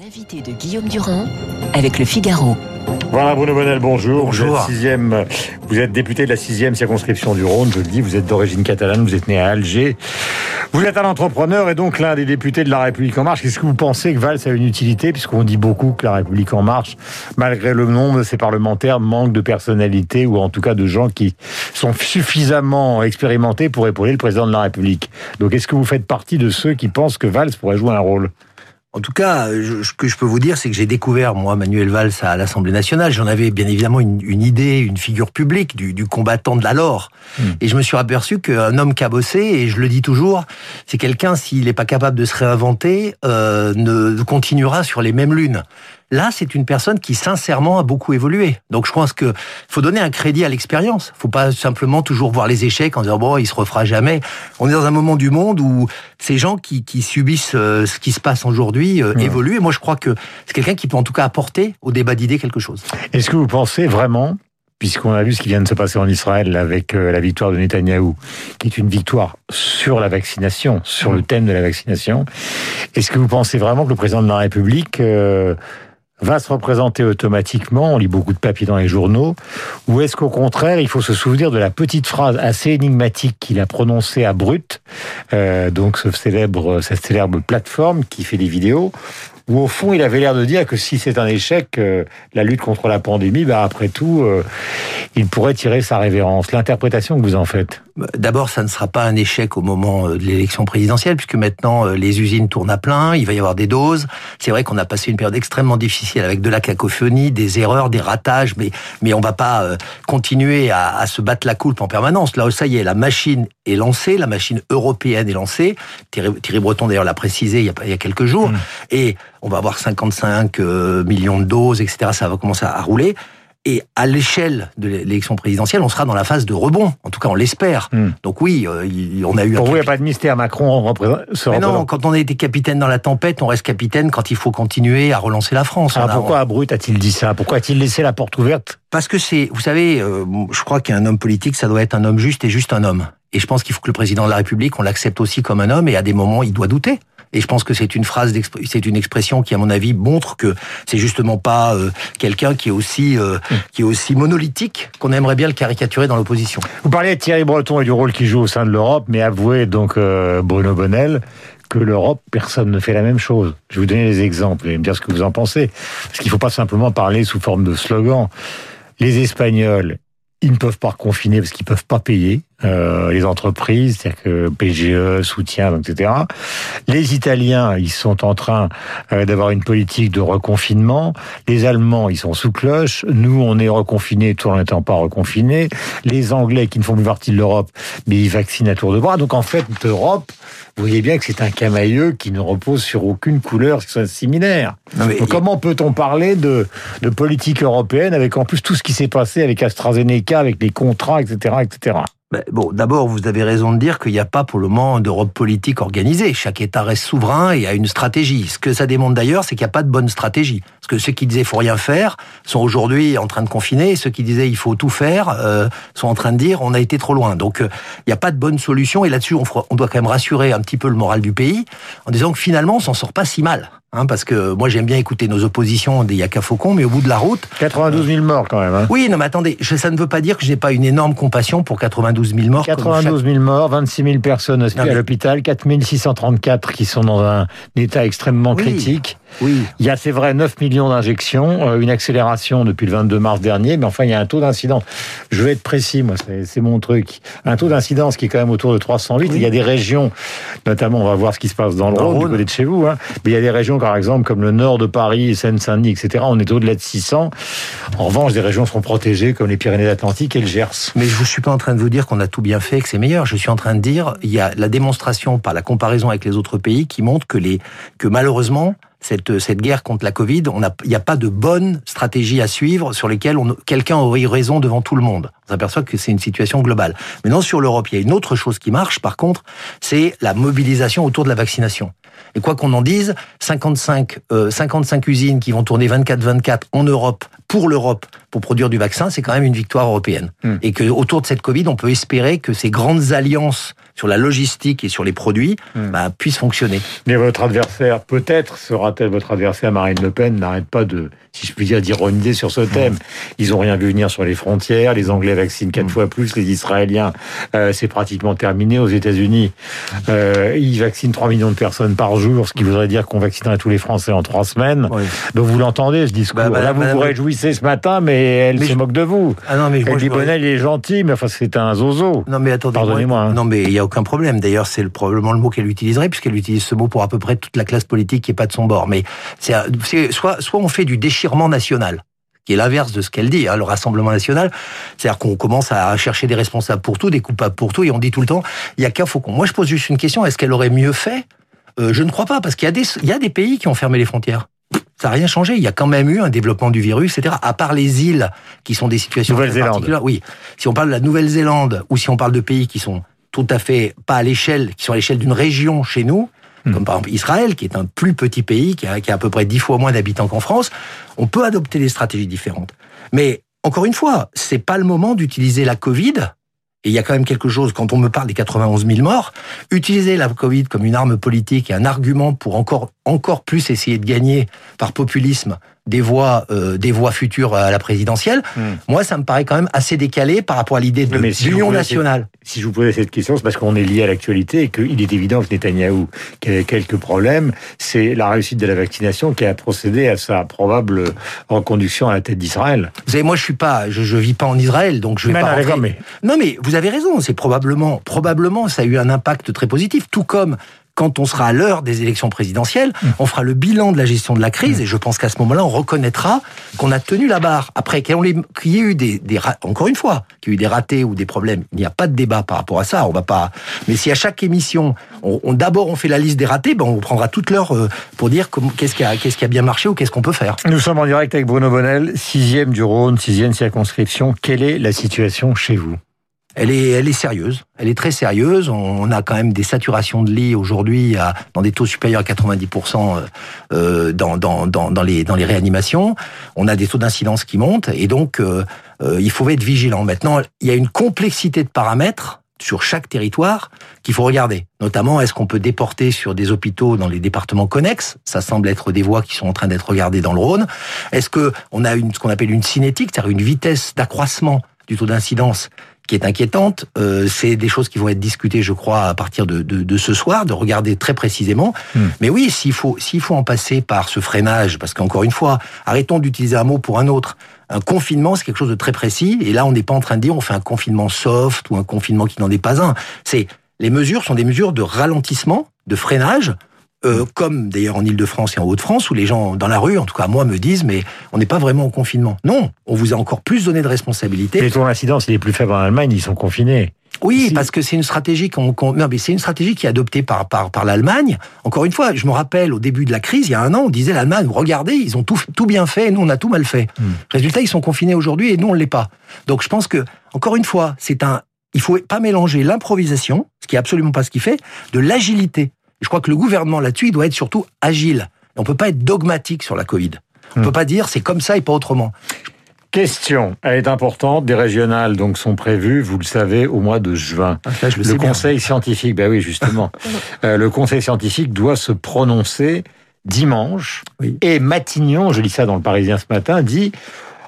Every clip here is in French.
L'invité de Guillaume Durand avec le Figaro. Voilà Bruno Bonnel, bonjour. Bonjour. Vous êtes, sixième, vous êtes député de la sixième circonscription du Rhône, je le dis, vous êtes d'origine catalane, vous êtes né à Alger. Vous êtes un entrepreneur et donc l'un des députés de la République En Marche. Qu'est-ce que vous pensez que Valls a une utilité, puisqu'on dit beaucoup que la République En Marche, malgré le nombre de ses parlementaires, manque de personnalité ou en tout cas de gens qui sont suffisamment expérimentés pour épauler le président de la République. Donc est-ce que vous faites partie de ceux qui pensent que Valls pourrait jouer un rôle? En tout cas, je- ce que je peux vous dire, c'est que j'ai découvert, moi, Manuel Valls à l'Assemblée nationale. J'en avais bien évidemment une, une idée, une figure publique du, du combattant de l'alors. Et je me suis aperçu qu'un homme qui a bossé, et je le dis toujours, c'est quelqu'un, s'il n'est pas capable de se réinventer, euh, ne continuera sur les mêmes lunes. Là, c'est une personne qui, sincèrement, a beaucoup évolué. Donc, je pense que faut donner un crédit à l'expérience. faut pas simplement toujours voir les échecs en disant, bon, il se refera jamais. On est dans un moment du monde où ces gens qui, qui subissent euh, ce qui se passe aujourd'hui euh, évoluent. Et moi, je crois que c'est quelqu'un qui peut en tout cas apporter au débat d'idées quelque chose. Est-ce que vous pensez vraiment, puisqu'on a vu ce qui vient de se passer en Israël avec euh, la victoire de Netanyahou, qui est une victoire sur la vaccination, sur le thème de la vaccination, est-ce que vous pensez vraiment que le président de la République euh, va se représenter automatiquement, on lit beaucoup de papiers dans les journaux, ou est-ce qu'au contraire, il faut se souvenir de la petite phrase assez énigmatique qu'il a prononcée à Brut, euh, donc ce cette célèbre plateforme qui fait des vidéos, où au fond, il avait l'air de dire que si c'est un échec, euh, la lutte contre la pandémie, bah après tout, euh, il pourrait tirer sa révérence. L'interprétation que vous en faites. D'abord, ça ne sera pas un échec au moment euh, de l'élection présidentielle, puisque maintenant les usines tournent à plein, il va y avoir des doses. C'est vrai qu'on a passé une période extrêmement difficile avec de la cacophonie, des erreurs, des ratages, mais mais on va pas euh, continuer à, à se battre la coulpe en permanence. Là, ça y est, la machine est lancée, la machine européenne est lancée. Thierry, Thierry Breton d'ailleurs l'a précisé il y, a, pas- il y a quelques jours, et on va avoir 55 euh, millions de doses, etc. Ça va commencer à rouler. Et à l'échelle de l'élection présidentielle, on sera dans la phase de rebond. En tout cas, on l'espère. Hmm. Donc oui, euh, on a eu Pour un vous, il n'y a pas de mystère. Macron représente, se Mais non, représente. quand on a été capitaine dans la tempête, on reste capitaine quand il faut continuer à relancer la France. Alors On a- pourquoi Abrut a-t-il dit ça? Pourquoi a-t-il laissé la porte ouverte? Parce que c'est, vous savez, euh, je crois qu'un homme politique, ça doit être un homme juste et juste un homme. Et je pense qu'il faut que le président de la République, on l'accepte aussi comme un homme, et à des moments, il doit douter. Et je pense que c'est une phrase, c'est une expression qui, à mon avis, montre que c'est justement pas euh, quelqu'un qui est aussi, euh, qui est aussi monolithique qu'on aimerait bien le caricaturer dans l'opposition. Vous parlez de Thierry Breton et du rôle qu'il joue au sein de l'Europe, mais avouez donc, euh, Bruno Bonnel, que l'Europe, personne ne fait la même chose. Je vais vous donner des exemples et me dire ce que vous en pensez. Parce qu'il ne faut pas simplement parler sous forme de slogan. Les Espagnols, ils ne peuvent pas confiner parce qu'ils ne peuvent pas payer euh, les entreprises, c'est-à-dire que PGE, soutien, etc. Les Italiens, ils sont en train euh, d'avoir une politique de reconfinement. Les Allemands, ils sont sous cloche. Nous, on est reconfinés tout en n'étant pas reconfinés. Les Anglais, qui ne font plus partie de l'Europe, mais ils vaccinent à tour de bras. Donc en fait, l'Europe, vous voyez bien que c'est un camailleux qui ne repose sur aucune couleur qui soit similaire. Non, mais- Donc comment peut-on parler de, de politique européenne avec en plus tout ce qui s'est passé avec AstraZeneca, avec les contrats, etc., etc. Ben, bon, d'abord, vous avez raison de dire qu'il n'y a pas pour le moment d'Europe politique organisée. Chaque État reste souverain et a une stratégie. Ce que ça démontre d'ailleurs, c'est qu'il n'y a pas de bonne stratégie. Parce que ceux qui disaient faut rien faire sont aujourd'hui en train de confiner. Et ceux qui disaient il faut tout faire euh, sont en train de dire on a été trop loin. Donc euh, il n'y a pas de bonne solution. Et là-dessus, on, on doit quand même rassurer un petit peu le moral du pays en disant que finalement, on s'en sort pas si mal. Hein, parce que moi, j'aime bien écouter nos oppositions des Yaka Faucon, mais au bout de la route, 92 000 morts quand même. Hein. oui, non, mais attendez, je- ça ne veut pas dire que j'ai pas une énorme compassion pour 92 000 morts. comme chaque- 92 000 morts, 26 000 personnes hospi- Non, mais- à l'hôpital, 4 634 qui sont dans un état extrêmement Oui. critique. Oui, Il y a, c'est vrai, 9 millions d'injections, euh, une accélération depuis le 22 mars dernier, mais enfin, il y a un taux d'incidence. Je vais être précis, moi, c'est mon truc. Un taux d'incidence qui est quand même autour de 308. Oui. Il y a des régions, notamment, on va voir ce qui se passe dans le Rhône, du côté de chez vous, hein, mais il y a des régions, par exemple, comme le nord de Paris, Seine-Saint-Denis, etc., on est au-delà de 600. En revanche, des régions seront protégées, comme les Pyrénées-Atlantiques et le Gers. mais je ne suis pas en train de vous dire qu'on a tout bien fait, que c'est meilleur. Je suis en train de dire, il y a la démonstration par la comparaison avec les autres pays qui montre que les, que malheureusement, cette, cette guerre contre la Covid, il n'y a pas de bonne stratégie à suivre sur lesquelles quelqu'un aurait raison devant tout le monde. On s'aperçoit que c'est une situation globale. Mais non, sur l'Europe, il y a une autre chose qui marche, par contre, c'est la mobilisation autour de la vaccination. Et quoi qu'on en dise, 55, 55 usines qui vont tourner 24-24 en Europe, pour l'Europe, pour produire du vaccin, c'est quand même une victoire européenne. Hmm. Et que autour de cette Covid, on peut espérer que ces grandes alliances sur la logistique et sur les produits hmm. bah, puissent fonctionner. Mais votre adversaire, peut-être sera-t-elle votre adversaire, Marine Le Pen, n'arrête pas de, si je puis dire, d'ironiser sur ce thème. Ils n'ont rien vu venir sur les frontières, les Anglais vaccinent quatre hmm. fois plus, les Israéliens, euh, c'est pratiquement terminé aux États-Unis. Euh, ils vaccinent 3 millions de personnes par jour, ce qui voudrait dire qu'on vaccinerait tous les Français en trois semaines. Donc vous l'entendez, ce discours. Bah, bah, Là, vous vous réjouissez ce matin, mais elle se moque de vous. Ah non, mais elle dit, Bonnel, il est gentil, mais enfin, c'est un zozo. Non, mais attendez. Pardonnez-moi. Hein. Non, mais il n'y a aucun problème. D'ailleurs, c'est probablement le mot qu'elle utiliserait, puisqu'elle utilise ce mot pour à peu près toute la classe politique qui n'est pas de son bord. Mais c'est soit, soit on fait du déchirement national qui est l'inverse de ce qu'elle dit, hein, le Rassemblement national. C'est-à-dire qu'on commence à chercher des responsables pour tout, des coupables pour tout, et on dit tout le temps, il y a qu'un faucon. Moi, je pose juste une question, est-ce qu'elle aurait mieux fait? Euh, Je ne crois pas, parce qu'il y, a des, il y a des pays qui ont fermé les frontières. Ça n'a rien changé. Il y a quand même eu un développement du virus, etc. À part les îles qui sont des situations particulières. Oui. Si on parle de la Nouvelle-Zélande ou si on parle de pays qui sont tout à fait pas à l'échelle, qui sont à l'échelle d'une région chez nous, hmm. comme par exemple Israël, qui est un plus petit pays, qui a, qui a à peu près dix fois moins d'habitants qu'en France, on peut adopter des stratégies différentes. Mais encore une fois, c'est pas le moment d'utiliser la Covid et il y a quand même quelque chose, quand on me parle des 91 000 morts, utiliser la Covid comme une arme politique et un argument pour encore, encore plus essayer de gagner par populisme des voix, euh, des voix futures à la présidentielle, hmm. moi, ça me paraît quand même assez décalé par rapport à l'idée de l'union nationale. si je vous posais cette question, c'est parce qu'on est lié à l'actualité et qu'il est évident que Netanyahou, qui a quelques problèmes, c'est la réussite de la vaccination qui a procédé à sa probable reconduction à la tête d'Israël. Vous savez, moi, je suis pas, je, je vis pas en Israël, donc je vais pas. mais... Non, mais vous avez raison. C'est probablement, probablement, ça a eu un impact très positif, tout comme quand on sera à l'heure des élections présidentielles, mmh. on fera le bilan de la gestion de la crise mmh. et je pense qu'à ce moment-là, on reconnaîtra qu'on a tenu la barre. Après, qu'il y ait eu des, des encore une fois, qu'il y ait eu des ratés ou des problèmes, il n'y a pas de débat par rapport à ça. On va pas. Mais si à chaque émission, on, d'abord on fait la liste des ratés, ben on prendra toute l'heure euh, pour dire qu'est-ce qui a qu'est-ce qui a bien marché ou qu'est-ce qu'on peut faire. Nous sommes en direct avec Bruno Bonnel, sixième du Rhône, sixième circonscription. Quelle est la situation chez vous? Elle est, elle est sérieuse. Elle est très sérieuse. On a quand même des saturations de lits aujourd'hui dans des taux supérieurs à 90% euh, euh, dans, dans, dans, dans, les, dans les réanimations. On a des taux d'incidence qui montent et donc euh, il faut être vigilant. Maintenant, il y a une complexité de paramètres sur chaque territoire qu'il faut regarder. Notamment, est-ce qu'on peut déporter sur des hôpitaux dans les départements connexes? Ça semble être des voies qui sont en train d'être regardées dans le Rhône. Est-ce que on a une, ce qu'on appelle une cinétique, c'est-à-dire une vitesse d'accroissement du taux d'incidence qui est inquiétante. Euh, c'est des choses qui vont être discutées, je crois, à partir de, de, de ce soir, de regarder très précisément. Hmm. Mais oui, s'il faut, s'il faut en passer par ce freinage, parce qu'encore une fois, arrêtons d'utiliser un mot pour un autre. Un confinement, c'est quelque chose de très précis. Et là, on n'est pas en train de dire on fait un confinement soft ou un confinement qui n'en est pas un. C'est les mesures sont des mesures de ralentissement, de freinage euh, comme d'ailleurs en Ile-de-France et en Haute-France, où les gens dans la rue, en tout cas moi, me disent mais on n'est pas vraiment en confinement. Non, on vous a encore plus donné de responsabilités. Les taux d'incidence, il est plus faible en Allemagne, ils sont confinés. Oui, parce que c'est une stratégie qu'on, non, mais c'est une stratégie qui est adoptée par par par l'Allemagne. Encore une fois, je me rappelle au début de la crise, il y a un an, on disait l'Allemagne, regardez, ils ont tout tout bien fait, et nous on a tout mal fait. Hmm. Résultat, ils sont confinés aujourd'hui et nous on l'est pas. Donc je pense que encore une fois, c'est un, il faut pas mélanger l'improvisation, ce qui est absolument pas ce qu'il fait, de l'agilité je crois que le gouvernement là-dessus, il doit être surtout agile. On peut pas être dogmatique sur la Covid. On ne hmm. peut pas dire c'est comme ça et pas autrement. Question, elle est importante. Des régionales donc sont prévues, vous le savez, au mois de juin. Ah, le, Conseil scientifique, ben oui, justement, euh, le Conseil scientifique doit se prononcer dimanche. Et Matignon, je lis ça dans le Parisien ce matin, dit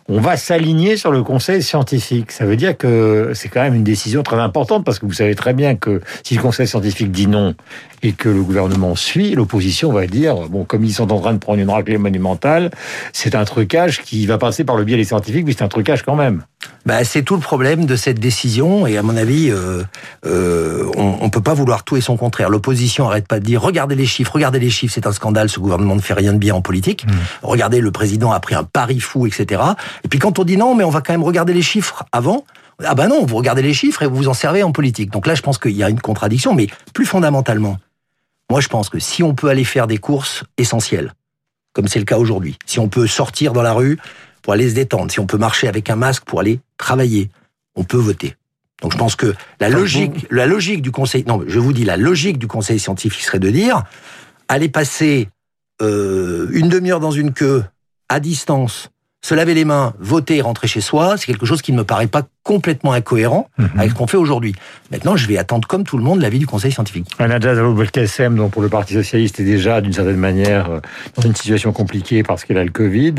on va s'aligner sur le conseil scientifique. Ça veut dire que c'est quand même une décision très importante parce que vous savez très bien que si le conseil scientifique dit non et que le gouvernement suit, l'opposition va dire bon, comme ils sont en train de prendre une raclée monumentale, c'est un trucage qui va passer par le biais des scientifiques, mais c'est un trucage quand même. Bah, c'est tout le problème de cette décision et à mon avis, euh, euh, on, on peut pas vouloir tout et son contraire. L'opposition arrête pas de dire regardez les chiffres, regardez les chiffres, c'est un scandale, ce gouvernement ne fait rien de bien en politique. Mmh. Regardez, le président a pris un pari fou, etc. Et puis quand on dit non, mais on va quand même regarder les chiffres avant, ah ben non, vous regardez les chiffres et vous vous en servez en politique. Donc là, je pense qu'il y a une contradiction, mais plus fondamentalement, moi je pense que si on peut aller faire des courses essentielles, comme c'est le cas aujourd'hui, si on peut sortir dans la rue pour aller se détendre, si on peut marcher avec un masque pour aller travailler, on peut voter. Donc je pense que la logique, la logique du conseil, non, je vous dis, la logique du conseil scientifique serait de dire, aller passer euh, une demi-heure dans une queue à distance, se laver les mains, voter, rentrer chez soi, c'est quelque chose qui ne me paraît pas complètement incohérent Mhm. avec ce qu'on fait aujourd'hui. Maintenant, je vais attendre comme tout le monde l'avis du Conseil scientifique. Najat Vallaud-Belkacem, donc pour le Parti socialiste, est déjà d'une certaine manière euh, dans une situation compliquée parce qu'elle a le Covid.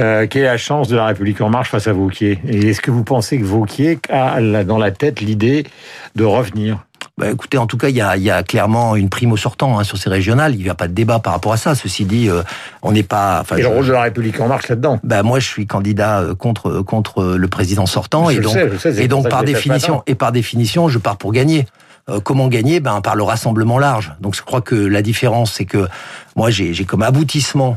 Euh, quelle est la chance de la République en marche face à Vauquier Et est-ce que vous pensez que Vauquier a dans la tête l'idée de revenir Bah, écoutez, en tout cas, il y a, il y a clairement une prime au sortant hein, sur ces régionales. Il n'y a pas de débat par rapport à ça. Ceci dit, euh, on n'est pas. Enfin, Et le je- rôle de la République en marche là-dedans bah, moi, je suis candidat euh, contre contre le président sortant, Je et donc sais, je sais, c'est et donc par définition et par définition, je pars pour gagner. Comment gagner? Ben par le rassemblement large. Donc je crois que la différence, c'est que moi, j'ai comme aboutissement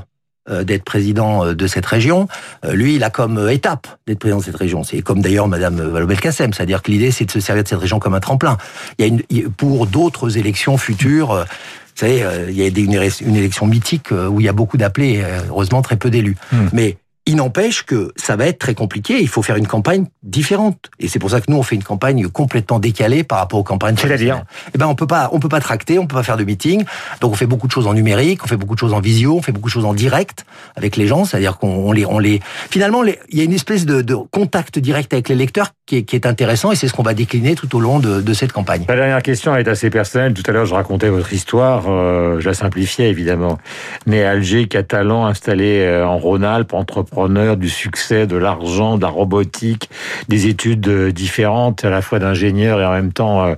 d'être président euh, de cette région. Euh, Lui, il a comme euh, étape d'être président de cette région. C'est comme d'ailleurs Madame Vallaud-Belkacem, c'est-à-dire que l'idée, c'est de se servir de cette région comme un tremplin. Il y a une, pour d'autres élections futures. euh, vous savez, euh, il y a une, élec- une élection mythique euh, où il y a beaucoup d'appelés, euh, heureusement très peu d'élus. Hmm. Mais il n'empêche que ça va être très compliqué. Il faut faire une campagne différente, et c'est pour ça que nous on fait une campagne complètement décalée par rapport aux campagnes. C'est-à-dire. Eh ben on peut pas, on peut pas tracter, on peut pas faire de meeting. Donc on fait beaucoup de choses en numérique, on fait beaucoup de choses en visio, on fait beaucoup de choses en direct avec les gens. C'est-à-dire qu'on on les, on les, finalement les- il y a une espèce de, de contact direct avec les lecteurs qui est, intéressant, et c'est ce qu'on va décliner tout au long de, cette campagne. La dernière question est assez personnelle. Tout à l'heure, je racontais votre histoire. euh, je la simplifiais évidemment. Né à Alger, catalan, installé euh, en Rhône-Alpes, entrepreneur du succès, de l'argent, de la robotique, des études euh, différentes, à la fois d'ingénieur et en même temps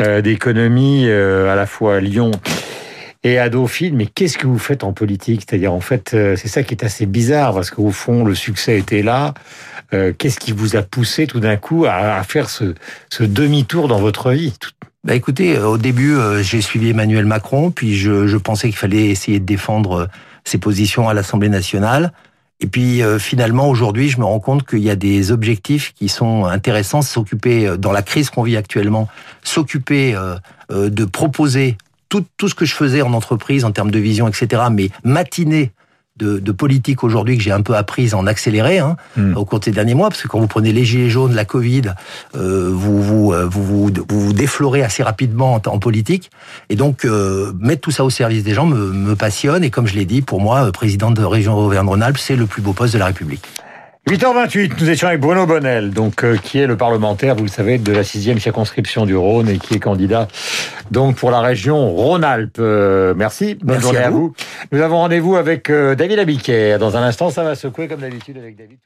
euh, d'économie, à la fois à Lyon et à Dauphine. Mais qu'est-ce que vous faites en politique? C'est-à-dire, en fait, c'est ça qui est assez bizarre parce qu'au fond, le succès était là. Euh, qu'est-ce qui vous a poussé tout d'un coup à, faire ce, demi-tour dans votre vie? Bah écoutez, euh, au début, euh, j'ai suivi Emmanuel Macron, puis je, pensais qu'il fallait essayer de défendre ses positions à l'Assemblée nationale. Et puis finalement, aujourd'hui, je me rends compte qu'il y a des objectifs qui sont intéressants, s'occuper, dans la crise qu'on vit actuellement, s'occuper de proposer tout, tout ce que je faisais en entreprise en termes de vision, etc., mais matiner de, de politique aujourd'hui que j'ai un peu apprise en accéléré hein, Hmm. au cours de ces derniers mois, parce que quand vous prenez les gilets jaunes, la Covid, euh, vous, vous, euh, vous, vous, vous vous déflorez assez rapidement en, en politique. Et donc, euh, mettre tout ça au service des gens me, me passionne. Et comme je l'ai dit, pour moi, euh, président de région Auvergne-Rhône-Alpes, c'est le plus beau poste de la République. 8h28, nous étions avec Bruno Bonnel, donc euh, qui est le parlementaire, vous le savez, de la sixième circonscription du Rhône et qui est candidat donc pour la région Rhône-Alpes. Euh, merci, bonne Merci journée à à vous. Nous avons rendez-vous avec euh, David Abiquière. Dans un instant, ça va secouer comme d'habitude avec David.